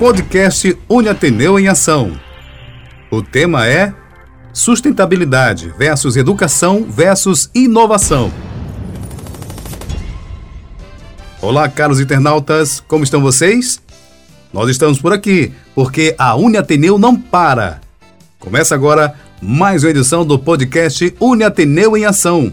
podcast Uniateneu em Ação. O tema é Sustentabilidade versus Educação versus Inovação. Olá, caros internautas, como estão vocês? Nós estamos por aqui porque a Uniateneu não para. Começa agora mais uma edição do podcast Uniateneu em Ação,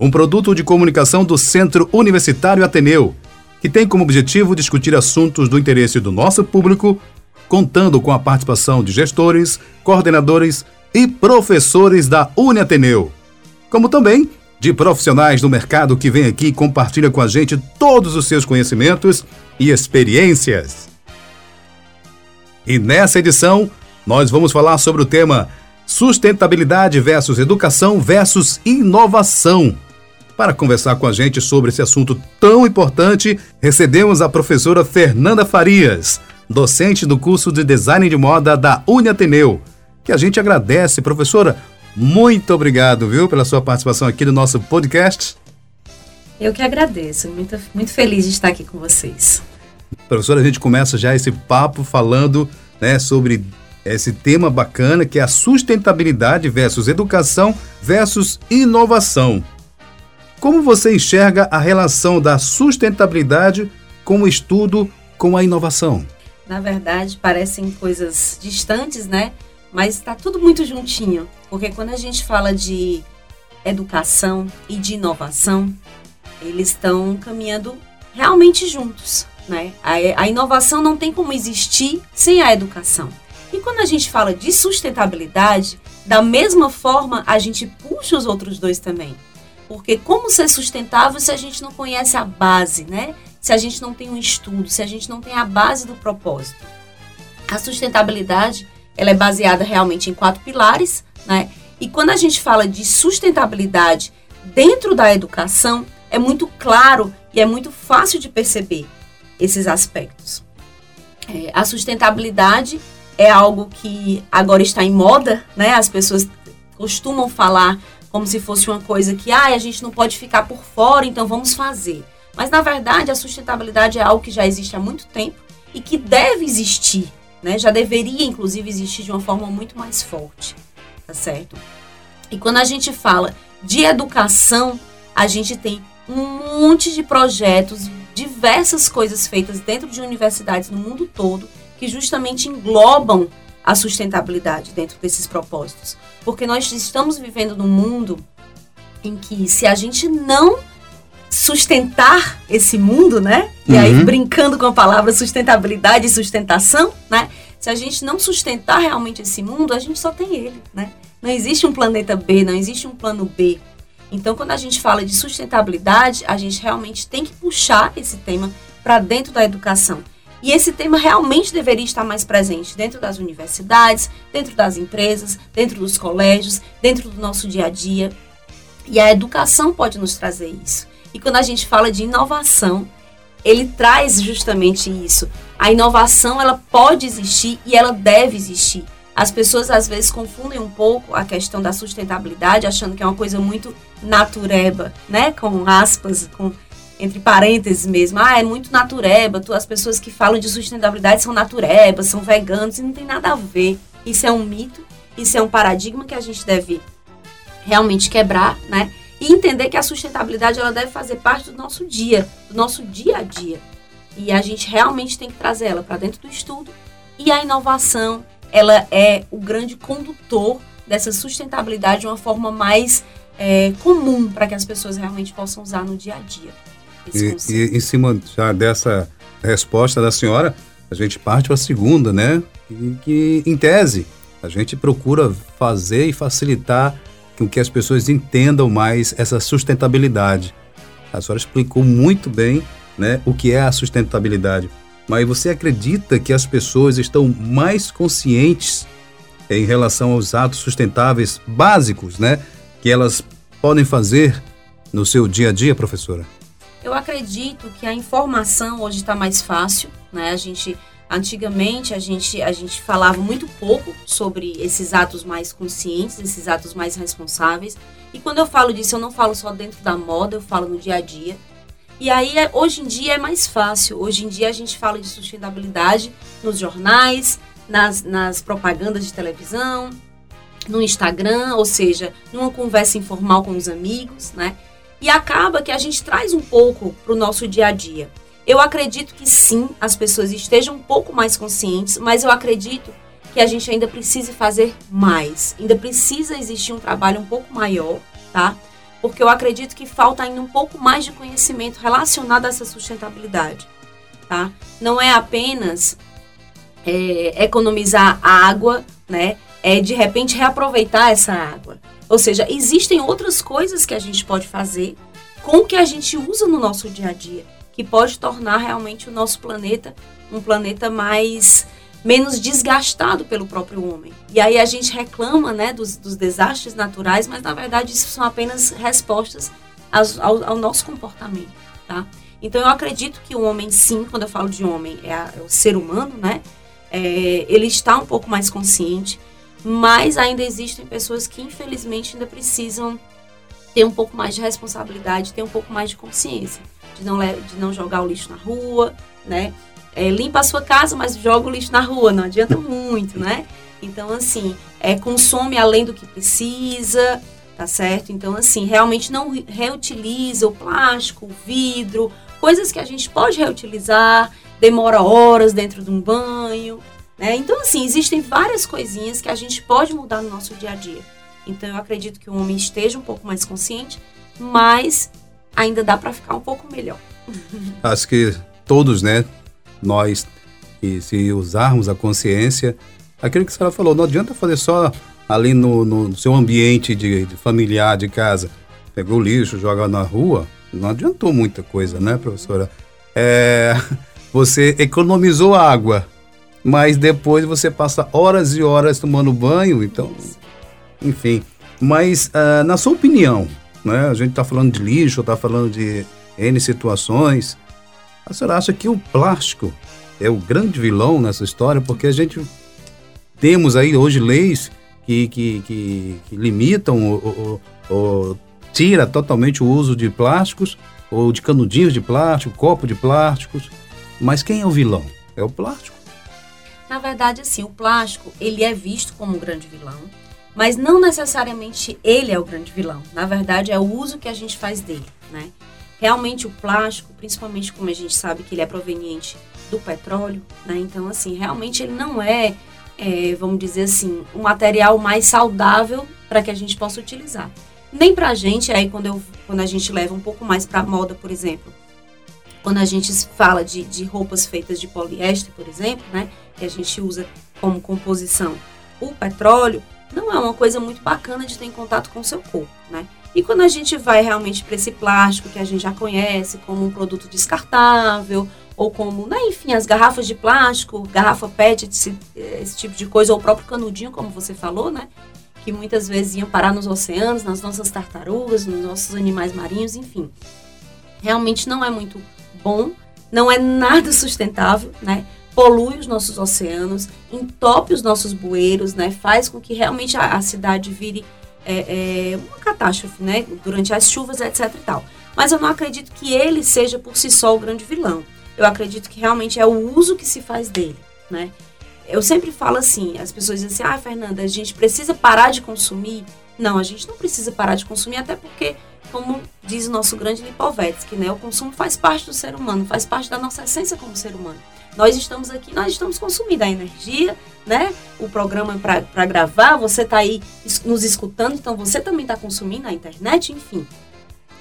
um produto de comunicação do Centro Universitário Ateneu que tem como objetivo discutir assuntos do interesse do nosso público, contando com a participação de gestores, coordenadores e professores da Uniateneu, como também de profissionais do mercado que vêm aqui e compartilham com a gente todos os seus conhecimentos e experiências. E nessa edição, nós vamos falar sobre o tema Sustentabilidade versus Educação versus Inovação. Para conversar com a gente sobre esse assunto tão importante, recebemos a professora Fernanda Farias, docente do curso de Design de Moda da Uniateneu, que a gente agradece. Professora, muito obrigado, viu, pela sua participação aqui no nosso podcast. Eu que agradeço, muito, muito feliz de estar aqui com vocês. Professora, a gente começa já esse papo falando né, sobre esse tema bacana que é a sustentabilidade versus educação versus inovação. Como você enxerga a relação da sustentabilidade com o estudo com a inovação? Na verdade, parecem coisas distantes, né? Mas está tudo muito juntinho. Porque quando a gente fala de educação e de inovação, eles estão caminhando realmente juntos. Né? A, a, inovação não tem como existir sem a educação. E quando a gente fala de sustentabilidade, da mesma forma a gente puxa os outros dois também. Porque como ser sustentável se a gente não conhece a base, né? Se a gente não tem um estudo, se a gente não tem a base do propósito. A sustentabilidade, ela é baseada realmente em quatro pilares, né? E quando a gente fala de sustentabilidade dentro da educação, é muito claro e é muito fácil de perceber esses aspectos. É, a sustentabilidade é algo que agora está em moda, né? As pessoas costumam falar como se fosse uma coisa que ah, a gente não pode ficar por fora, então vamos fazer. Mas na verdade a sustentabilidade é algo que já existe há muito tempo e que deve existir, né? Já deveria inclusive existir de uma forma muito mais forte, tá certo? E quando a gente fala de educação, a gente tem um monte de projetos, diversas coisas feitas dentro de universidades no mundo todo que justamente englobam a sustentabilidade dentro desses propósitos. Porque nós estamos vivendo num mundo em que se a gente não sustentar esse mundo, né? E aí uhum. brincando com a palavra sustentabilidade e sustentação, né? Se a gente não sustentar realmente esse mundo, a gente só tem ele, né? Não existe um planeta B, não existe um plano B. Então, quando a gente fala de sustentabilidade, a gente realmente tem que puxar esse tema para dentro da educação. E esse tema realmente deveria estar mais presente dentro das universidades, dentro das empresas, dentro dos colégios, dentro do nosso dia a dia. E a educação pode nos trazer isso. E quando a gente fala de inovação, ele traz justamente isso. A inovação, ela pode existir e ela deve existir. As pessoas às vezes confundem um pouco a questão da sustentabilidade, achando que é uma coisa muito natureba, né? Com aspas, com entre parênteses mesmo, ah, é muito natureba, tu, as pessoas que falam de sustentabilidade são naturebas, são veganos, e não tem nada a ver. Isso é um mito, isso é um paradigma que a gente deve realmente quebrar, né? E entender que a sustentabilidade ela deve fazer parte do nosso dia, do nosso dia a dia. E a gente realmente tem que trazer ela para dentro do estudo. E a inovação, ela é o grande condutor dessa sustentabilidade de uma forma mais é, comum para que as pessoas realmente possam usar no dia a dia. E, e, em cima já dessa resposta da senhora, a gente parte para a segunda, né? E que, em tese, a gente procura fazer e facilitar com que as pessoas entendam mais essa sustentabilidade. A senhora explicou muito bem né, o que é a sustentabilidade. Mas você acredita que as pessoas estão mais conscientes em relação aos atos sustentáveis básicos, né? Que elas podem fazer no seu dia a dia, professora? Eu acredito que a informação hoje está mais fácil, né? A gente antigamente a gente a gente falava muito pouco sobre esses atos mais conscientes, esses atos mais responsáveis. E quando eu falo disso, eu não falo só dentro da moda, eu falo no dia a dia. E aí, é, hoje em dia é mais fácil. Hoje em dia a gente fala de sustentabilidade nos jornais, nas, nas propagandas de televisão, no Instagram, ou seja, numa conversa informal com os amigos, né? E acaba que a gente traz um pouco para o nosso dia a dia. Eu acredito que sim, as pessoas estejam um pouco mais conscientes, mas eu acredito que a gente ainda precisa fazer mais. Ainda precisa existir um trabalho um pouco maior, tá? porque eu acredito que falta ainda um pouco mais de conhecimento relacionado a essa sustentabilidade. Tá? Não é apenas é, economizar água, né? É de repente reaproveitar essa água. Ou seja, existem outras coisas que a gente pode fazer com o que a gente usa no nosso dia a dia, que pode tornar realmente o nosso planeta um planeta mais menos desgastado pelo próprio homem. E aí a gente reclama né, dos, dos desastres naturais, mas na verdade isso são apenas respostas ao, ao, nosso comportamento. Tá? Então eu acredito que o homem, sim, quando eu falo de homem, é, a, é o ser humano, né? É, ele está um pouco mais consciente, mas ainda existem pessoas que infelizmente ainda precisam ter um pouco mais de responsabilidade, ter um pouco mais de consciência, de não, de não jogar o lixo na rua, né? é, limpa a sua casa, mas joga o lixo na rua, não adianta muito, né? Então, assim, é, consome além do que precisa, tá certo? Então, assim, realmente não reutiliza o plástico, o vidro, coisas que a gente pode reutilizar, demora horas dentro de um banho, né? Então, assim, existem várias coisinhas que a gente pode mudar no nosso dia a dia. Então, eu acredito que o homem esteja um pouco mais consciente, mas ainda dá para ficar um pouco melhor. Acho que todos, né, nós, e se usarmos a consciência, aquilo que a senhora falou, não adianta fazer só ali no, no seu ambiente de, de, familiar, de casa. Pegou o lixo, joga na rua, não adiantou muita coisa, né, professora? É, você economizou água, mas depois você passa horas e horas tomando banho, então, enfim. Mas, uh, na sua opinião, né, a gente está falando de lixo, está falando de N situações, a senhora acha que o plástico é o grande vilão nessa história? Porque a gente temos aí hoje leis que, que, que, que limitam ou, ou, ou tira totalmente o uso de plásticos ou de canudinhos de plástico, copo de plásticos. Mas quem é o vilão? É o plástico. Na verdade, assim, o plástico ele é visto como um grande vilão, mas não necessariamente ele é o grande vilão. Na verdade, é o uso que a gente faz dele, né? Realmente o plástico, principalmente como a gente sabe que ele é proveniente do petróleo, né? Então, assim, realmente ele não é, é vamos dizer assim, o um material mais saudável para que a gente possa utilizar. Nem para a gente, aí quando, eu, quando a gente leva um pouco mais para moda, por exemplo, quando a gente fala de, de roupas feitas de poliéster, por exemplo, né? Que a gente usa como composição o petróleo, não é uma coisa muito bacana de ter em contato com o seu corpo, né? E quando a gente vai realmente para esse plástico que a gente já conhece como um produto descartável, ou como, né, enfim, as garrafas de plástico, garrafa PET, esse, esse tipo de coisa, ou o próprio canudinho, como você falou, né? Que muitas vezes iam parar nos oceanos, nas nossas tartarugas, nos nossos animais marinhos, enfim. Realmente não é muito bom, não é nada sustentável, né? polui os nossos oceanos, entope os nossos bueiros, né? Faz com que realmente a, a cidade vire é, é uma catástrofe, né? Durante as chuvas, etc e tal. Mas eu não acredito que ele seja por si só o grande vilão. Eu acredito que realmente é o uso que se faz dele, né? Eu sempre falo assim, as pessoas dizem assim, ah, Fernanda, a gente precisa parar de consumir. Não, a gente não precisa parar de consumir, até porque, como diz o nosso grande Lipovetsky, né? O consumo faz parte do ser humano, faz parte da nossa essência como ser humano. Nós estamos aqui, nós estamos consumindo a energia, né? O programa é para gravar, você está aí nos escutando, então você também está consumindo a internet, enfim.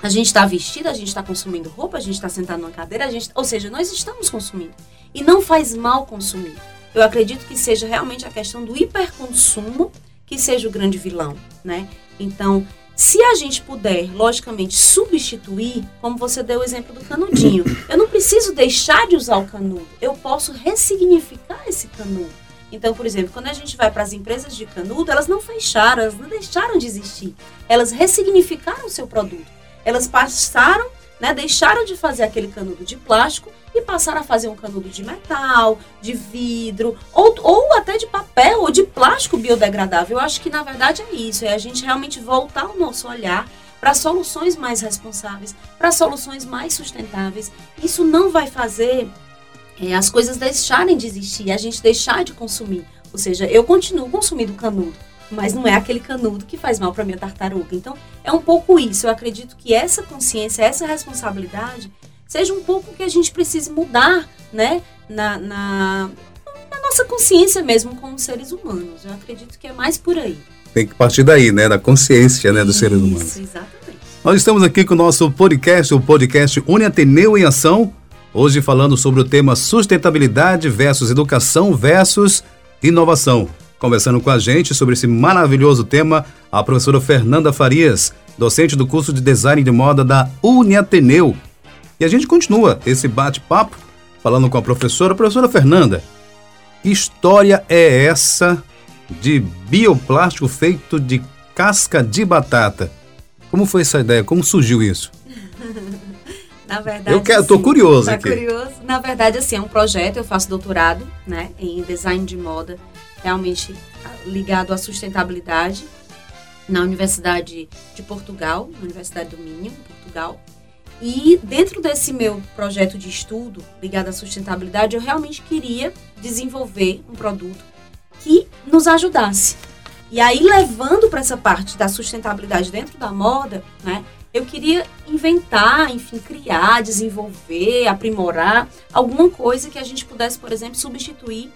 A gente está vestido, a gente está consumindo roupa, a gente está sentado numa cadeira, a gente, ou seja, nós estamos consumindo. E não faz mal consumir. Eu acredito que seja realmente a questão do hiperconsumo que seja o grande vilão, né? Então, se a gente puder, logicamente, substituir, como você deu o exemplo do canudinho, eu não preciso deixar de usar o canudo, eu posso ressignificar esse canudo. Então, por exemplo, quando a gente vai para as empresas de canudo, elas não fecharam, elas não deixaram de existir. Elas ressignificaram o seu produto. Elas passaram, né, deixaram de fazer aquele canudo de plástico e passaram a fazer um canudo de metal, de vidro, ou, ou até de papel ou de plástico biodegradável. Eu acho que na verdade é isso, é a gente realmente voltar o nosso olhar para soluções mais responsáveis, para soluções mais sustentáveis. Isso não vai fazer é, as coisas deixarem de existir, a gente deixar de consumir. Ou seja, eu continuo consumindo canudo, mas não é aquele canudo que faz mal para minha tartaruga. Então, é um pouco isso. Eu acredito que essa consciência, essa responsabilidade, seja um pouco que a gente precise mudar, né, na, na, na nossa consciência mesmo como seres humanos. Eu acredito que é mais por aí. Tem que partir daí, né, da consciência, né, dos seres humanos. Isso, exatamente. Nós estamos aqui com o nosso podcast, o podcast Uniateneu em Ação, hoje falando sobre o tema sustentabilidade versus educação versus inovação. Conversando com a gente sobre esse maravilhoso tema, a professora Fernanda Farias, docente do curso de Design de Moda da Uniateneu. E a gente continua esse bate-papo falando com a professora. Professora Fernanda, que história é essa de bioplástico feito de casca de batata? Como foi essa ideia? Como surgiu isso? Na verdade, eu quero, tô curioso tá aqui. curioso. Na verdade, assim, é um projeto, eu faço doutorado, né, em design de moda, realmente ligado à sustentabilidade na Universidade de Portugal, na Universidade do Minho, Portugal. E dentro desse meu projeto de estudo ligado à sustentabilidade, eu realmente queria desenvolver um produto que nos ajudasse. E aí, levando para essa parte da sustentabilidade dentro da moda, né, eu queria inventar, enfim, criar, desenvolver, aprimorar alguma coisa que a gente pudesse, por exemplo, substituir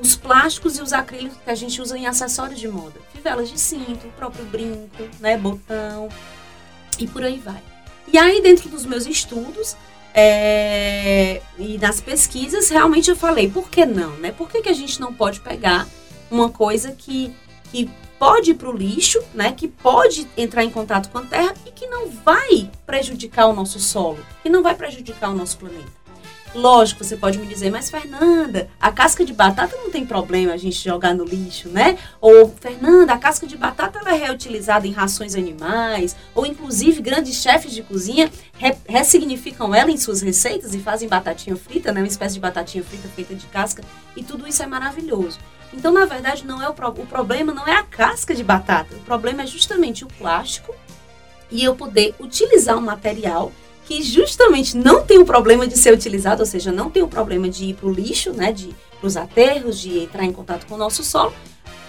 os plásticos e os acrílicos que a gente usa em acessórios de moda. Fivelas de cinto, o próprio brinco, né, botão e por aí vai. E aí, dentro dos meus estudos é, e nas pesquisas, realmente eu falei, por que não, né? Por que, que a gente não pode pegar uma coisa que, que pode ir para o lixo, né, que pode entrar em contato com a terra e que não vai prejudicar o nosso solo, que não vai prejudicar o nosso planeta. Lógico, você pode me dizer, mas Fernanda, a casca de batata não tem problema a gente jogar no lixo, né? Ou, Fernanda, a casca de batata ela é reutilizada em rações animais, ou inclusive grandes chefes de cozinha re ressignificam ela em suas receitas e fazem batatinha frita, né? Uma espécie de batatinha frita feita de casca, e tudo isso é maravilhoso. Então, na verdade, não é o, pro... o problema não é a casca de batata. O problema é justamente o plástico e eu poder utilizar um material que justamente não tem o problema de ser utilizado, ou seja, não tem o problema de ir para o lixo, né, de os aterros, de entrar em contato com o nosso solo,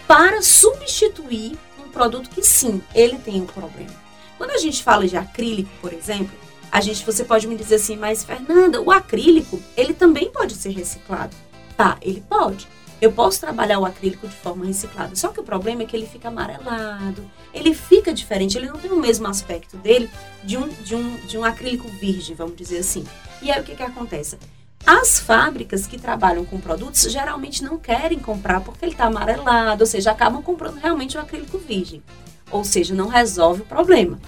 para substituir um produto que sim, ele tem um problema. Quando a gente fala de acrílico, por exemplo, a gente, você pode me dizer assim, mas Fernanda, o acrílico, ele também pode ser reciclado. Tá, ele pode. Eu posso trabalhar o acrílico de forma reciclada, só que o problema é que ele fica amarelado, ele fica diferente, ele não tem o mesmo aspecto dele de um, de um, de um acrílico virgem, vamos dizer assim. E aí o que, que acontece? As fábricas que trabalham com produtos geralmente não querem comprar porque ele está amarelado, ou seja, acabam comprando realmente o acrílico virgem. Ou seja, não resolve o problema.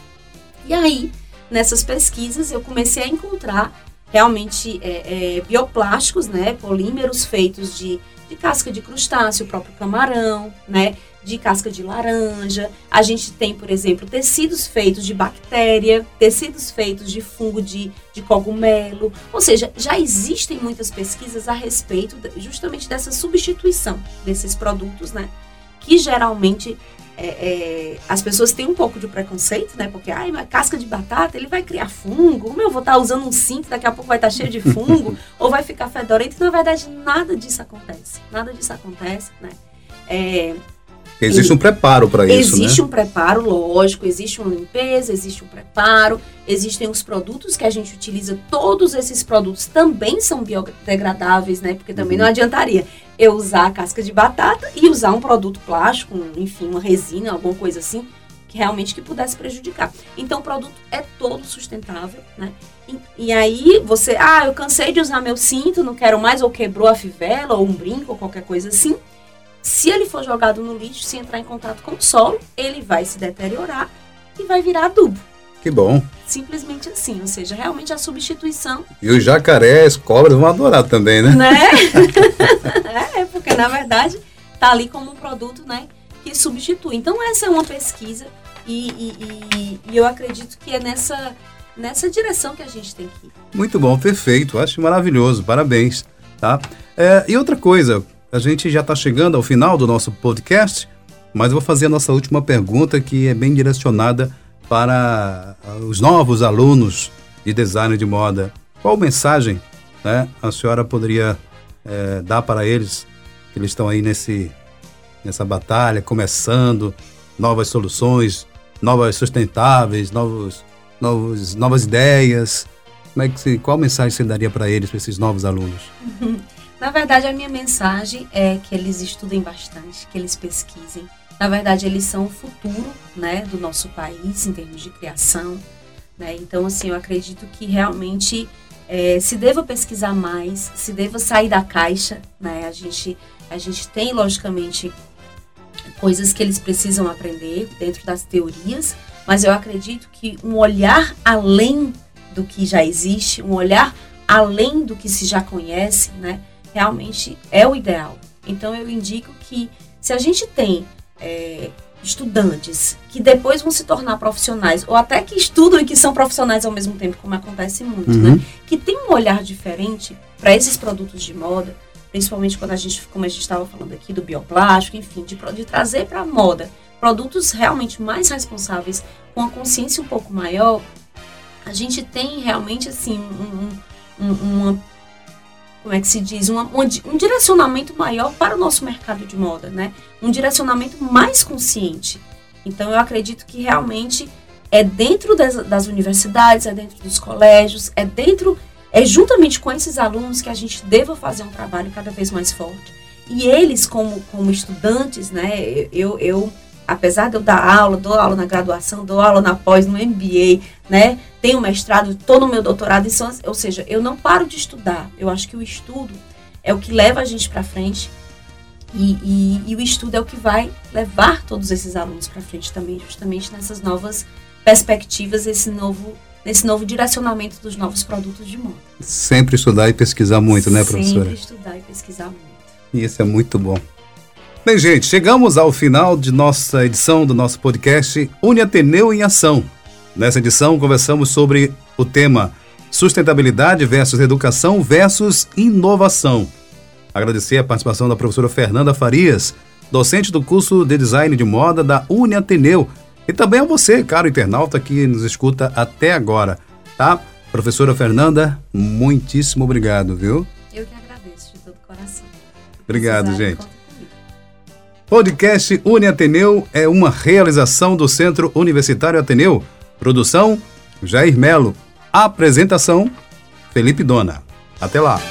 E aí, nessas pesquisas, eu comecei a encontrar realmente é, é, bioplásticos, né, polímeros feitos de de casca de crustáceo, o próprio camarão, né? De casca de laranja. A gente tem, por exemplo, tecidos feitos de bactéria, tecidos feitos de fungo de, de cogumelo. Ou seja, já existem muitas pesquisas a respeito justamente dessa substituição desses produtos, né? Que geralmente é, é, as pessoas têm um pouco de preconceito, né? Porque, ai, mas casca de batata, ele vai criar fungo. Como eu vou estar usando um cinto, daqui a pouco vai estar cheio de fungo, ou vai ficar fedorento. Na verdade, nada disso acontece. Nada disso acontece, né? É, Existe um preparo para isso, né? Existe né? um preparo, lógico, existe uma limpeza, existe um preparo, existem os produtos que a gente utiliza, todos esses produtos também são biodegradáveis, né? Porque também uhum. não adiantaria eu usar a casca de batata e usar um produto plástico, enfim, uma resina, alguma coisa assim, que realmente que pudesse prejudicar. Então o produto é todo sustentável, né? E, e, aí você, ah, eu cansei de usar meu cinto, não quero mais, ou quebrou a fivela, ou um brinco, ou qualquer coisa assim se ele for jogado no lixo, se entrar em contato com o solo, ele vai se deteriorar e vai virar adubo. Que bom. Simplesmente assim, ou seja, realmente a substituição. E os jacarés, cobras vão adorar também, né? Né? na verdade tá ali como um produto, né, que substitui. Então essa é uma pesquisa e, e, e, e eu acredito que é nessa nessa direção que a gente tem que ir. Muito bom, perfeito, acho maravilhoso, parabéns, tá? É, e outra coisa, a gente já está chegando ao final do nosso podcast, mas eu vou fazer a nossa última pergunta, que é bem direcionada para os novos alunos de design de moda. Qual mensagem né, a senhora poderia é, dar para eles eles estão aí nesse, nessa batalha, começando novas soluções, novas sustentáveis, novos, novos, novas ideias? Como é que se, qual mensagem você daria para eles, para esses novos alunos? Na verdade, a minha mensagem é que eles estudem bastante, que eles pesquisem. Na verdade, eles são o futuro né, do nosso país em termos de criação. Né? Então, assim, eu acredito que realmente é, se deva pesquisar mais, se deva sair da caixa. Né? A, gente, a gente tem, logicamente, coisas que eles precisam aprender dentro das teorias, mas eu acredito que um olhar além do que já existe, um olhar além do que se já conhece, né, realmente é o ideal. Então eu indico que se a gente tem é, estudantes que depois vão se tornar profissionais, ou até que estudam e que são profissionais ao mesmo tempo, como acontece muito, uhum. né? Que tem um olhar diferente para esses produtos de moda, principalmente quando a gente, como a gente estava falando aqui, do bioplástico, enfim, de, de trazer para a moda produtos realmente mais responsáveis, com a consciência um pouco maior, a gente tem realmente assim um, um, uma como é que se diz, uma, um direcionamento maior para o nosso mercado de moda, né? Um direcionamento mais consciente. Então, eu acredito que realmente é dentro das, das universidades, é dentro dos colégios, é dentro, é juntamente com esses alunos que a gente deva fazer um trabalho cada vez mais forte. E eles, como, como estudantes, né? Eu, eu apesar de eu dar aula, dou aula na graduação, dou aula na pós, no MBA, né? Tenho mestrado, estou no meu doutorado, são, ou seja, eu não paro de estudar. Eu acho que o estudo é o que leva a gente para frente e, e, e, o estudo é o que vai levar todos esses alunos para frente também, justamente nessas novas perspectivas, esse novo, nesse novo direcionamento dos novos produtos de moda. Sempre estudar e pesquisar muito, né, professora? Sempre estudar e pesquisar muito. E isso é muito bom. Bem, gente, chegamos ao final de nossa edição do nosso podcast Uni Ateneu em Ação. Nessa edição, conversamos sobre o tema Sustentabilidade versus Educação versus Inovação. Agradecer a participação da professora Fernanda Farias, docente do curso de Design de Moda da Uni Ateneu, e também a você, caro internauta, que nos escuta até agora, tá? Professora Fernanda, muitíssimo obrigado, viu? Eu que agradeço de todo o coração. Obrigado, gente. Podcast Uni Ateneu é uma realização do Centro Universitário Ateneu. Produção: Jair Melo. Apresentação: Felipe Dona. Até lá.